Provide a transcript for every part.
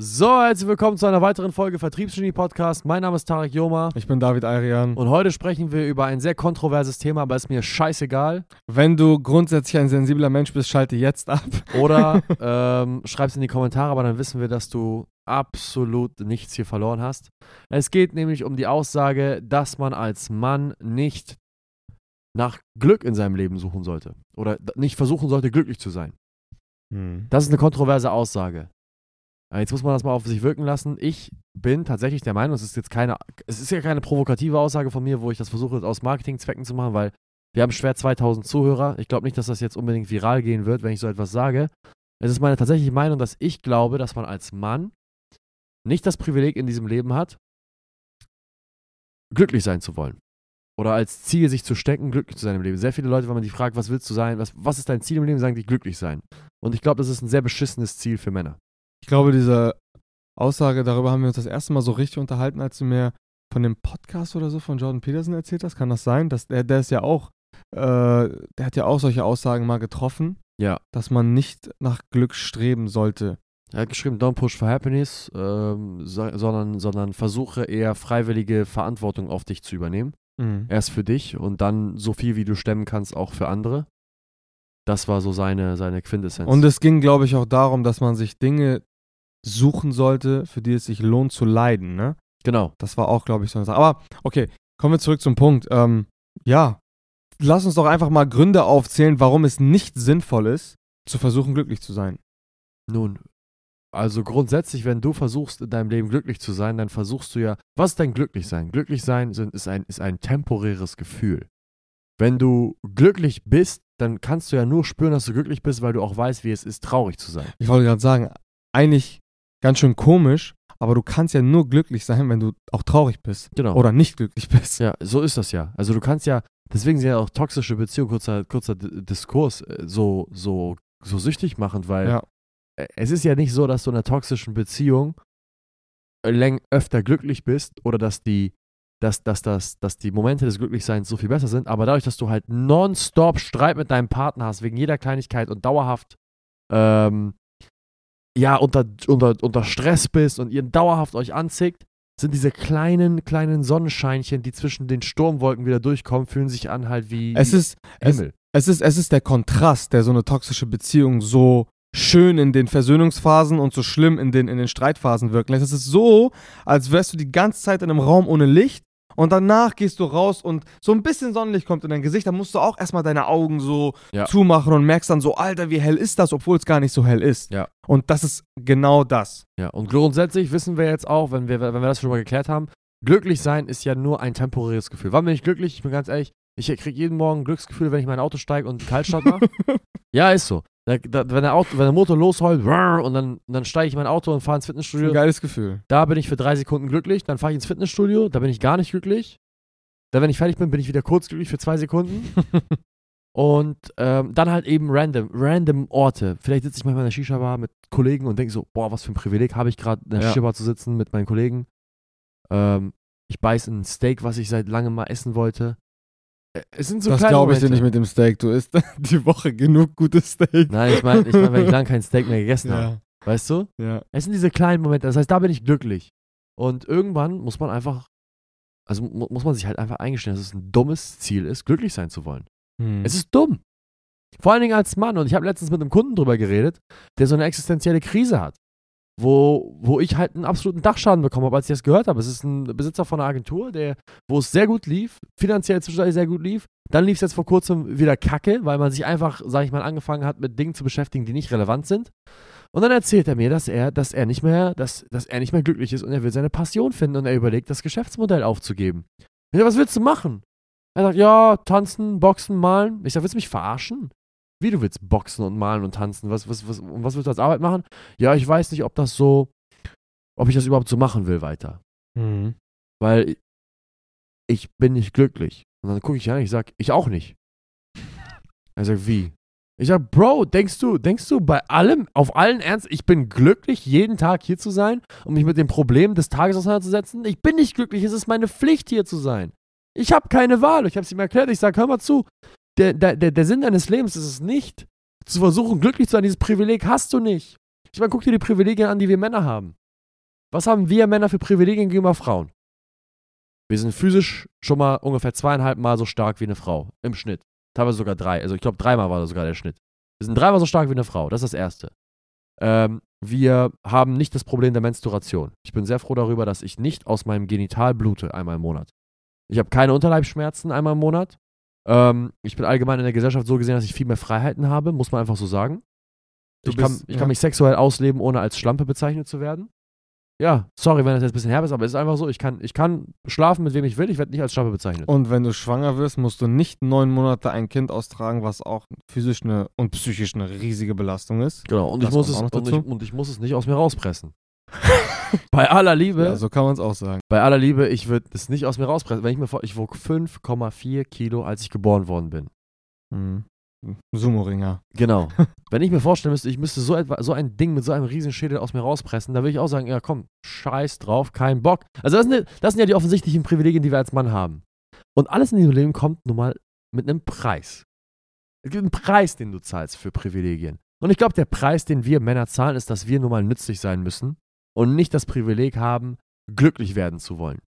So, herzlich willkommen zu einer weiteren Folge Vertriebsgenie Podcast. Mein Name ist Tarek Joma Ich bin David Ayrian. und heute sprechen wir über ein sehr kontroverses Thema, aber ist mir scheißegal. Wenn du grundsätzlich ein sensibler Mensch bist, schalte jetzt ab. Oder ähm, schreib's in die Kommentare, aber dann wissen wir, dass du absolut nichts hier verloren hast. Es geht nämlich um die Aussage, dass man als Mann nicht nach Glück in seinem Leben suchen sollte. Oder nicht versuchen sollte, glücklich zu sein. Das ist eine kontroverse Aussage. Aber Jetzt muss man das mal auf sich wirken lassen. Ich bin tatsächlich der Meinung, es ist jetzt keine, es ist ja keine provokative Aussage von mir, wo ich das versuche aus Marketingzwecken zu machen, weil wir haben schwer 2000 Zuhörer. Ich glaube nicht, dass das jetzt unbedingt viral gehen wird, wenn ich so etwas sage. Es ist meine tatsächliche Meinung, dass ich glaube, dass man als Mann nicht das Privileg in diesem Leben hat, glücklich sein zu wollen. Oder als Ziel sich zu stecken, glücklich zu sein im Leben. Sehr viele Leute, wenn man die fragt, was willst du sein, was, was ist dein Ziel im Leben, sagen die glücklich sein. Und ich glaube, das ist ein sehr beschissenes Ziel für Männer. Ich glaube, diese Aussage, darüber haben wir uns das erste Mal so richtig unterhalten, als du mir von dem Podcast oder so von Jordan Peterson erzählt hast. Kann das sein? Dass der, der ist ja auch, äh, der hat ja auch solche Aussagen mal getroffen, Ja. dass man nicht nach Glück streben sollte. Er hat geschrieben, don't push for happiness, ähm, so, sondern, sondern versuche eher freiwillige Verantwortung auf dich zu übernehmen. Erst für dich und dann so viel, wie du stemmen kannst, auch für andere. Das war so seine, seine Quintessenz. Und es ging, glaube ich, auch darum, dass man sich Dinge suchen sollte, für die es sich lohnt zu leiden, ne? genau. Das war auch, glaube ich, so eine Sache. Aber okay, kommen wir zurück zum Punkt. Ähm, ja, lass uns doch einfach mal Gründe aufzählen, warum es nicht sinnvoll ist, zu versuchen, glücklich zu sein. Nun, also grundsätzlich, wenn du versuchst, in deinem Leben glücklich zu sein, dann versuchst du ja, was ist dein Glücklichsein? Glücklichsein sind, ist, ein, ist ein temporäres Gefühl. Wenn du glücklich bist, dann kannst du ja nur spüren, dass du glücklich bist, weil du auch weißt, wie es ist, traurig zu sein. Ich wollte gerade sagen, eigentlich ganz schön komisch, aber du kannst ja nur glücklich sein, wenn du auch traurig bist Genau. oder nicht glücklich bist. Ja, so ist das ja. Also du kannst ja, deswegen sind ja auch toxische Beziehungen, kurzer, kurzer Diskurs, äh, so, so, so süchtig machend, weil Ja. es ist ja nicht so, dass du in einer toxischen Beziehung läng öfter glücklich bist oder dass die, dass, dass, dass, dass die Momente des Glücklichseins so viel besser sind, aber dadurch, dass du halt nonstop Streit mit deinem Partner hast, wegen jeder Kleinigkeit und dauerhaft ähm, ja, unter, unter, unter Stress bist und ihr dauerhaft euch anzickt, sind diese kleinen, kleinen Sonnenscheinchen, die zwischen den Sturmwolken wieder durchkommen, fühlen sich an halt wie Es ist, es, Himmel. es, ist, es ist der Kontrast, der so eine toxische Beziehung so schön in den Versöhnungsphasen und so schlimm in den, in den Streitphasen wirken lässt. Es ist so, als wärst du die ganze Zeit in einem Raum ohne Licht und danach gehst du raus und so ein bisschen Sonnenlicht kommt in dein Gesicht, dann musst du auch erstmal deine Augen so Ja. zumachen und merkst dann so, Alter, wie hell ist das, obwohl es gar nicht so hell ist. Ja. Und das ist genau das. Ja, und grundsätzlich wissen wir jetzt auch, wenn wir, wenn wir das schon mal geklärt haben, glücklich sein ist ja nur ein temporäres Gefühl. Wann bin ich glücklich? Ich bin ganz ehrlich, ich kriege jeden Morgen ein Glücksgefühl, wenn ich mein Auto steige und einen Kaltstart mache. ja, ist so. Da, da, wenn, der Auto, wenn der Motor losheult und dann, dann steige ich in mein Auto und fahre ins Ein Fitnessstudio, geiles Gefühl. da bin ich für drei Sekunden glücklich, dann fahre ich ins Fitnessstudio, da bin ich gar nicht glücklich. Dann, wenn ich fertig bin, bin ich wieder kurz glücklich für zwei Sekunden. Und ähm, dann halt eben random, random Orte. Vielleicht sitze ich manchmal in der Shisha-Bar mit Kollegen und denke so, boah, was für ein Privileg habe ich gerade, in der Ja. Shisha-Bar zu sitzen mit meinen Kollegen. Ähm, ich beiß in ein Steak, was ich seit langem mal essen wollte. Äh, Es sind so das kleine glaube ich dir nicht mit dem Steak. Du isst die Woche genug gutes Steak. Nein, ich meine, ich mein, weil ich lange kein Steak mehr gegessen habe. Ja, Weißt du? ja. Es sind diese kleinen Momente, das heißt, da bin ich glücklich. Und irgendwann muss man einfach, also mu muss man sich halt einfach eingestehen, dass es ein dummes Ziel ist, glücklich sein zu wollen. Hm. Es ist dumm. Vor allen Dingen als Mann. Und ich habe letztens mit einem Kunden drüber geredet, der so eine existenzielle Krise hat. Wo, wo ich halt einen absoluten Dachschaden bekommen habe, als ich das gehört habe. Es ist ein Besitzer von einer Agentur, der, wo es sehr gut lief, finanziell zwischendurch sehr gut lief. Dann lief es jetzt vor kurzem wieder kacke, weil man sich einfach, sag ich mal, angefangen hat, mit Dingen zu beschäftigen, die nicht relevant sind. Und dann erzählt er mir, dass er, dass er nicht mehr, dass, dass er nicht mehr glücklich ist und er will seine Passion finden und er überlegt, das Geschäftsmodell aufzugeben. Ich sag, was willst du machen? Er sagt, ja, tanzen, boxen, malen. Ich sag, willst du mich verarschen? Wie du willst boxen und malen und tanzen? Was, was, was, und was willst du als Arbeit machen? Ja, ich weiß nicht, ob das so, ob ich das überhaupt so machen will weiter. Hm. Weil ich bin nicht glücklich. Und dann gucke ich an, ich sag, ich auch nicht. Er sagt, wie? Ich sag, Bro, denkst du, denkst du bei allem, auf allen Ernst, ich bin glücklich, jeden Tag hier zu sein, um mich mit den Problemen des Tages auseinanderzusetzen? Ich bin nicht glücklich, es ist meine Pflicht, hier zu sein. Ich habe keine Wahl. Ich habe es ihm erklärt. Ich sage, hör mal zu. Der, der, der, Sinn deines Lebens ist es nicht, zu versuchen, glücklich zu sein. Dieses Privileg hast du nicht. Ich meine, guck dir die Privilegien an, die wir Männer haben. Was haben wir Männer für Privilegien gegenüber Frauen? Wir sind physisch schon mal ungefähr zweieinhalb Mal so stark wie eine Frau. Im Schnitt. Teilweise sogar drei. Also ich glaube, dreimal war das sogar der Schnitt. Wir sind dreimal so stark wie eine Frau. Das ist das Erste. Ähm, wir haben nicht das Problem der Menstruation. Ich bin sehr froh darüber, dass ich nicht aus meinem Genital blute einmal im Monat. Ich habe keine Unterleibsschmerzen einmal im Monat. Ähm, ich bin allgemein in der Gesellschaft so gesehen, dass ich viel mehr Freiheiten habe, muss man einfach so sagen. Du Ich, kann, bist- ich ja. kann mich sexuell ausleben, ohne als Schlampe bezeichnet zu werden. Ja, sorry, wenn das jetzt ein bisschen herb ist, aber es ist einfach so, ich kann, ich kann schlafen mit wem ich will, ich werde nicht als Schlampe bezeichnet. Und wenn du schwanger wirst, musst du nicht neun Monate ein Kind austragen, was auch physisch eine und psychisch eine riesige Belastung ist. Genau, und ich, muss es, und, ich, und ich muss es nicht aus mir rauspressen. bei aller Liebe, Ja, so kann man es auch sagen. bei aller Liebe, ich würde es nicht aus mir rauspressen. Wenn ich mir vor, ich wog 5,4 Kilo, als ich geboren worden bin. Mhm. Sumo-Ringer. Genau. Wenn ich mir vorstellen müsste, ich müsste so, etwa, so ein Ding mit so einem riesen Schädel aus mir rauspressen, da würde ich auch sagen, ja komm, scheiß drauf, kein Bock. Also das sind, das sind ja die offensichtlichen Privilegien, die wir als Mann haben. Und alles in diesem Leben kommt nun mal mit einem Preis. Es gibt einen Preis, den du zahlst für Privilegien. Und ich glaube, der Preis, den wir Männer zahlen, ist, dass wir nun mal nützlich sein müssen und nicht das Privileg haben, glücklich werden zu wollen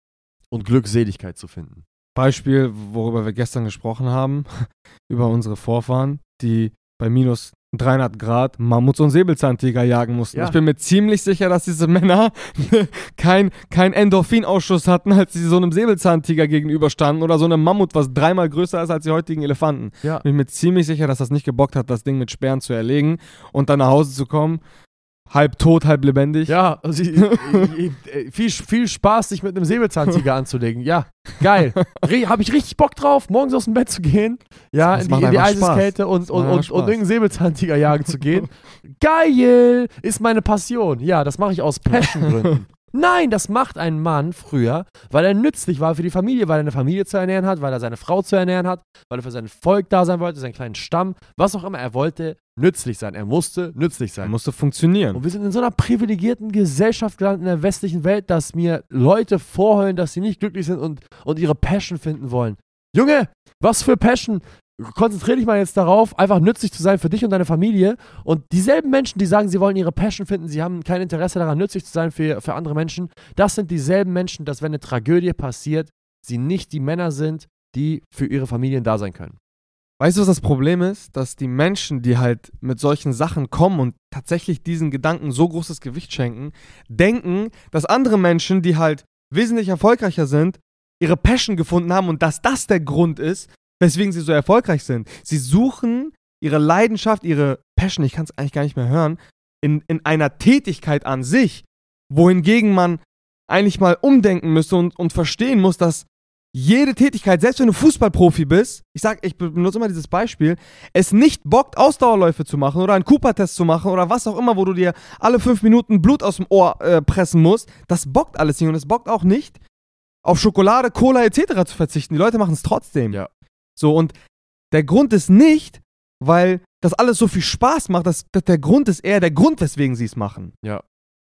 und Glückseligkeit zu finden. Beispiel, worüber wir gestern gesprochen haben, über unsere Vorfahren, die bei minus 300 Grad Mammuts und Säbelzahntiger jagen mussten. Ja. Ich bin mir ziemlich sicher, dass diese Männer kein, kein Endorphinausschuss hatten, als sie so einem Säbelzahntiger gegenüberstanden oder so einem Mammut, was dreimal größer ist als die heutigen Elefanten. Ja. Bin mir ziemlich sicher, dass das nicht gebockt hat, das Ding mit Sperren zu erlegen und dann nach Hause zu kommen, halb tot, halb lebendig. Ja, also, ich- viel, viel Spaß, sich mit einem Säbelzahntiger anzulegen. Ja, geil. Habe ich richtig Bock drauf, morgens aus dem Bett zu gehen. Ja, Das in die, in die. Eiseskälte und, und, und, und irgendeinen Säbelzahntiger jagen zu gehen. Geil! Ist meine Passion. Ja, das mache ich aus Passiongründen. Nein, das macht ein Mann früher, weil er nützlich war für die Familie, weil er eine Familie zu ernähren hat, weil er seine Frau zu ernähren hat, weil er für sein Volk da sein wollte, seinen kleinen Stamm, was auch immer. Er wollte nützlich sein. Er musste nützlich sein. musste funktionieren. Und wir sind in so einer privilegierten Gesellschaft gelandet in der westlichen Welt, dass mir Leute vorheulen, dass sie nicht glücklich sind und, und ihre Passion finden wollen. Junge, was für Passion? Konzentriere dich mal jetzt darauf, einfach nützlich zu sein für dich und deine Familie. Und dieselben Menschen, die sagen, sie wollen ihre Passion finden, sie haben kein Interesse daran, nützlich zu sein für, für andere Menschen, das sind dieselben Menschen, dass wenn eine Tragödie passiert, sie nicht die Männer sind, die für ihre Familien da sein können. Weißt du, was das Problem ist? Dass die Menschen, die halt mit solchen Sachen kommen und tatsächlich diesen Gedanken so großes Gewicht schenken, denken, dass andere Menschen, die halt wesentlich erfolgreicher sind, ihre Passion gefunden haben und dass das der Grund ist, weswegen sie so erfolgreich sind. Sie suchen ihre Leidenschaft, ihre Passion, ich kann es eigentlich gar nicht mehr hören, in, in einer Tätigkeit an sich, wohingegen man eigentlich mal umdenken müsste und, und verstehen muss, dass jede Tätigkeit, selbst wenn du Fußballprofi bist, ich sag, ich benutze immer dieses Beispiel, es nicht bockt, Ausdauerläufe zu machen oder einen Cooper-Test zu machen oder was auch immer, wo du dir alle fünf Minuten Blut aus dem Ohr äh, pressen musst, das bockt alles nicht und es bockt auch nicht, auf Schokolade, Cola etc. zu verzichten. Die Leute machen es trotzdem. Ja. So, und der Grund ist nicht, weil das alles so viel Spaß macht, das, das, der Grund ist eher der Grund, weswegen sie es machen. Ja.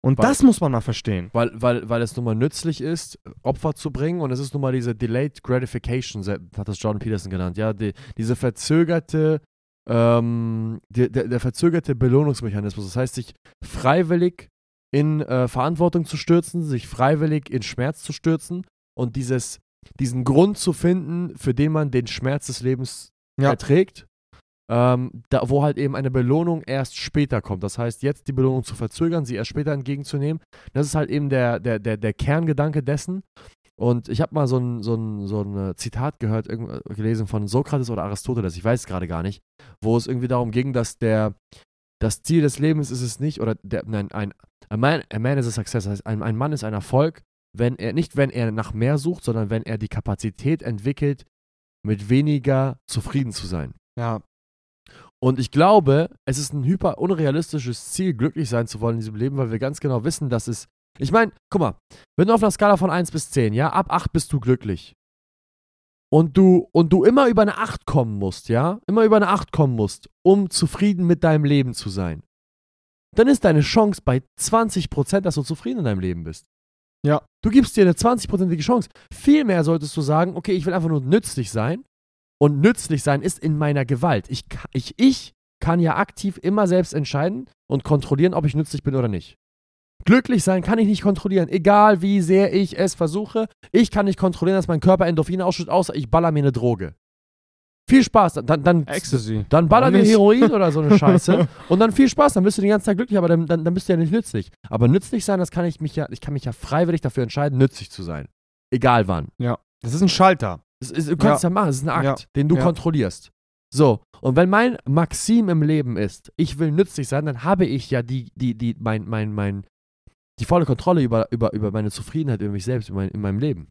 Und Weil- das muss man mal verstehen. Weil, weil, weil es nun mal nützlich ist, Opfer zu bringen und es ist nun mal diese Delayed Gratification, hat das Jordan Peterson genannt, ja, die, diese verzögerte, ähm, die, der, der verzögerte Belohnungsmechanismus. Das heißt, sich freiwillig in äh, Verantwortung zu stürzen, sich freiwillig in Schmerz zu stürzen und dieses, diesen Grund zu finden, für den man den Schmerz des Lebens Ja. erträgt. Ähm, da, wo halt eben eine Belohnung erst später kommt. Das heißt, jetzt die Belohnung zu verzögern, sie erst später entgegenzunehmen. Das ist halt eben der, der, der, der Kerngedanke dessen. Und ich habe mal so ein, so, ein, so ein äh, Zitat gehört, äh, gelesen von Sokrates oder Aristoteles, ich weiß es gerade gar nicht, wo es irgendwie darum ging, dass der, das Ziel des Lebens ist es nicht, oder der, nein, ein, a man, a man is a success, das heißt, ein, ein Mann ist ein Erfolg, wenn er, nicht wenn er nach mehr sucht, sondern wenn er die Kapazität entwickelt, mit weniger zufrieden zu sein. Ja, Und ich glaube, es ist ein hyper unrealistisches Ziel, glücklich sein zu wollen in diesem Leben, weil wir ganz genau wissen, dass es. Ich meine, guck mal, wenn du auf einer Skala von 1 bis 10, ja, ab 8 bist du glücklich. Und du, und du immer über eine 8 kommen musst, ja, immer über eine 8 kommen musst, um zufrieden mit deinem Leben zu sein, dann ist deine Chance bei 20%, dass du zufrieden in deinem Leben bist. Ja. Du gibst dir eine 20%ige Chance. Vielmehr solltest du sagen, okay, ich will einfach nur nützlich sein und nützlich sein ist in meiner Gewalt. Ich, ich, ich kann ja aktiv immer selbst entscheiden und kontrollieren, ob ich nützlich bin oder nicht. Glücklich sein kann ich nicht kontrollieren, egal wie sehr ich es versuche. Ich kann nicht kontrollieren, dass mein Körper Endorphine ausschüttet, außer ich baller mir eine Droge. Viel Spaß, dann, dann, Ecstasy. dann baller nicht? Heroin oder so eine Scheiße und dann viel Spaß, dann bist du den ganzen Tag glücklich, aber dann, dann, dann bist du ja nicht nützlich. Aber nützlich sein, das kann ich mich ja, ich kann mich ja freiwillig dafür entscheiden, nützlich zu sein. Egal wann. Ja. Das ist ein Schalter. Es ist, du kannst ja. machen, es ist ein Akt, den du Ja. kontrollierst. So, und wenn mein Maxim im Leben ist, ich will nützlich sein, dann habe ich ja die, die, die, mein, mein, mein, die volle Kontrolle über, über, über meine Zufriedenheit, über mich selbst, über mein, in meinem Leben.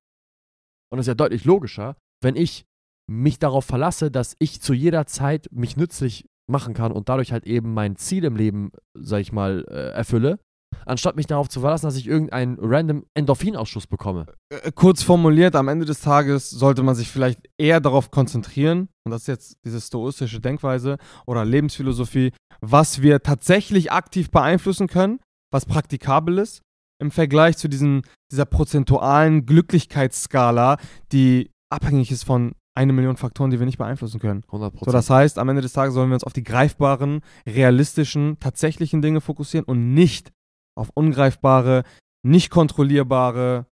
Und das ist ja deutlich logischer, wenn ich mich darauf verlasse, dass ich zu jeder Zeit mich nützlich machen kann und dadurch halt eben mein Ziel im Leben, sag ich mal, äh, erfülle, anstatt mich darauf zu verlassen, dass ich irgendeinen random Endorphinausschuss bekomme. Äh, kurz formuliert, am Ende des Tages sollte man sich vielleicht eher darauf konzentrieren, und das ist jetzt diese stoistische Denkweise oder Lebensphilosophie, was wir tatsächlich aktiv beeinflussen können, was praktikabel ist, im Vergleich zu diesen, dieser prozentualen Glücklichkeitsskala, die abhängig ist von eine Million Faktoren, die wir nicht beeinflussen können. 100 So, das heißt, am Ende des Tages sollen wir uns auf die greifbaren, realistischen, tatsächlichen Dinge fokussieren und nicht auf ungreifbare, nicht kontrollierbare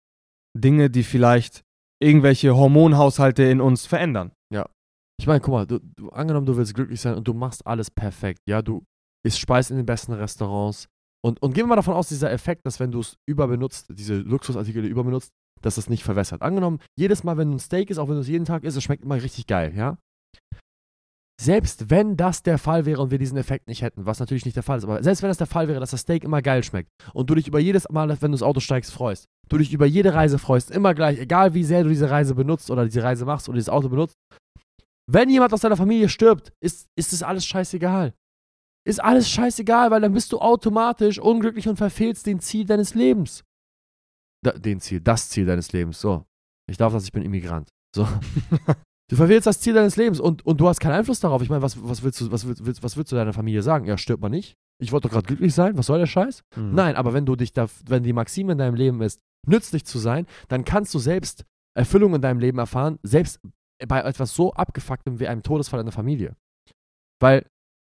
Dinge, die vielleicht irgendwelche Hormonhaushalte in uns verändern. Ich meine, guck mal, du, du, angenommen, du willst glücklich sein und du machst alles perfekt, ja, du isst Speis in den besten Restaurants und, und gehen wir mal davon aus, dieser Effekt, dass wenn du es überbenutzt, diese Luxusartikel überbenutzt, dass es nicht verwässert. Angenommen, jedes Mal, wenn du ein Steak isst, auch wenn du es jeden Tag isst, es schmeckt immer richtig geil, ja. Selbst wenn das der Fall wäre und wir diesen Effekt nicht hätten, was natürlich nicht der Fall ist, aber selbst wenn das der Fall wäre, dass das Steak immer geil schmeckt und du dich über jedes Mal, wenn du ins Auto steigst, freust, du dich über jede Reise freust, immer gleich, egal wie sehr du diese Reise benutzt oder diese Reise machst oder dieses Auto benutzt, wenn jemand aus deiner Familie stirbt, ist, ist es alles scheißegal. Ist alles scheißegal, weil dann bist du automatisch unglücklich und verfehlst den Ziel deines Lebens. Da, den Ziel, das Ziel deines Lebens. So. Ich darf das, ich bin Immigrant. So. Du verfehlst das Ziel deines Lebens und, und du hast keinen Einfluss darauf. Ich meine, was, was, willst du, was, willst, was willst du deiner Familie sagen? Ja, stirbt man nicht. Ich wollte doch gerade glücklich sein. Was soll der Scheiß? Hm. Nein, aber wenn du dich da, wenn die Maxime in deinem Leben ist, nützlich zu sein, dann kannst du selbst Erfüllung in deinem Leben erfahren, selbst bei etwas so abgefucktem wie einem Todesfall in der Familie. Weil,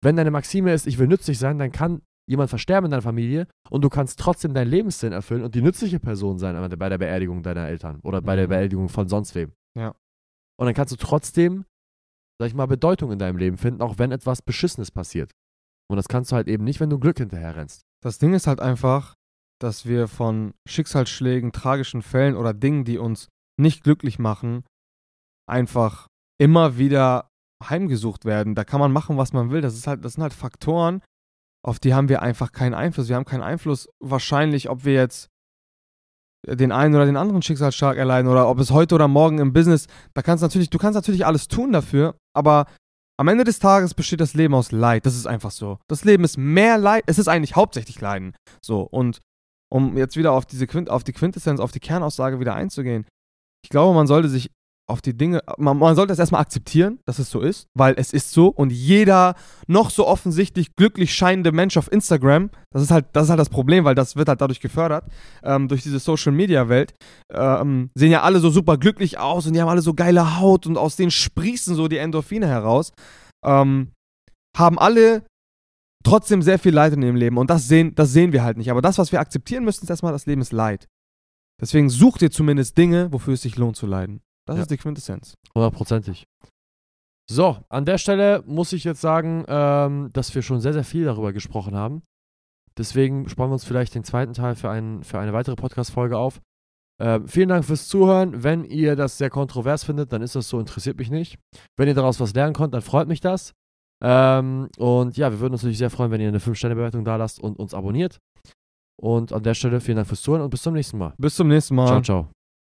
wenn deine Maxime ist, ich will nützlich sein, dann kann jemand versterben in deiner Familie und du kannst trotzdem deinen Lebenssinn erfüllen und die nützliche Person sein bei der Beerdigung deiner Eltern oder bei der Mhm. Beerdigung von sonst wem. Ja. Und dann kannst du trotzdem, sag ich mal, Bedeutung in deinem Leben finden, auch wenn etwas Beschissenes passiert. Und das kannst du halt eben nicht, wenn du Glück hinterher rennst. Das Ding ist halt einfach, dass wir von Schicksalsschlägen, tragischen Fällen oder Dingen, die uns nicht glücklich machen, einfach immer wieder heimgesucht werden. Da kann man machen, was man will. Das, ist halt, das sind halt Faktoren, auf die haben wir einfach keinen Einfluss. Wir haben keinen Einfluss wahrscheinlich, ob wir jetzt den einen oder den anderen Schicksalsschlag erleiden oder ob es heute oder morgen im Business, da kannst natürlich, du kannst natürlich alles tun dafür, aber am Ende des Tages besteht das Leben aus Leid. Das ist einfach so. Das Leben ist mehr Leid, es ist eigentlich hauptsächlich Leiden. So, und um jetzt wieder auf diese Quint, auf die Quintessenz, auf die Kernaussage wieder einzugehen, ich glaube, man sollte sich auf die Dinge, man, man sollte es erstmal akzeptieren, dass es so ist, weil es ist so und jeder noch so offensichtlich glücklich scheinende Mensch auf Instagram, das ist halt, das ist halt das Problem, weil das wird halt dadurch gefördert, ähm, durch diese Social Media Welt, ähm, sehen ja alle so super glücklich aus und die haben alle so geile Haut und aus denen sprießen so die Endorphine heraus, ähm, haben alle trotzdem sehr viel Leid in ihrem Leben und das sehen, das sehen wir halt nicht. Aber das, was wir akzeptieren müssen, ist erstmal, das Leben ist Leid. Deswegen such dir zumindest Dinge, wofür es sich lohnt zu leiden. Das Ja. ist die Quintessenz. Hundertprozentig. So, an der Stelle muss ich jetzt sagen, ähm, dass wir schon sehr, sehr viel darüber gesprochen haben. Deswegen sparen wir uns vielleicht den zweiten Teil für, einen, für eine weitere Podcast-Folge auf. Ähm, vielen Dank fürs Zuhören. Wenn ihr das sehr kontrovers findet, dann ist das so, interessiert mich nicht. Wenn ihr daraus was lernen könnt, dann freut mich das. Ähm, und ja, wir würden uns natürlich sehr freuen, wenn ihr eine 5-Sterne-Bewertung da lasst und uns abonniert. Und an der Stelle vielen Dank fürs Zuhören und bis zum nächsten Mal. Bis zum nächsten Mal. Ciao, ciao.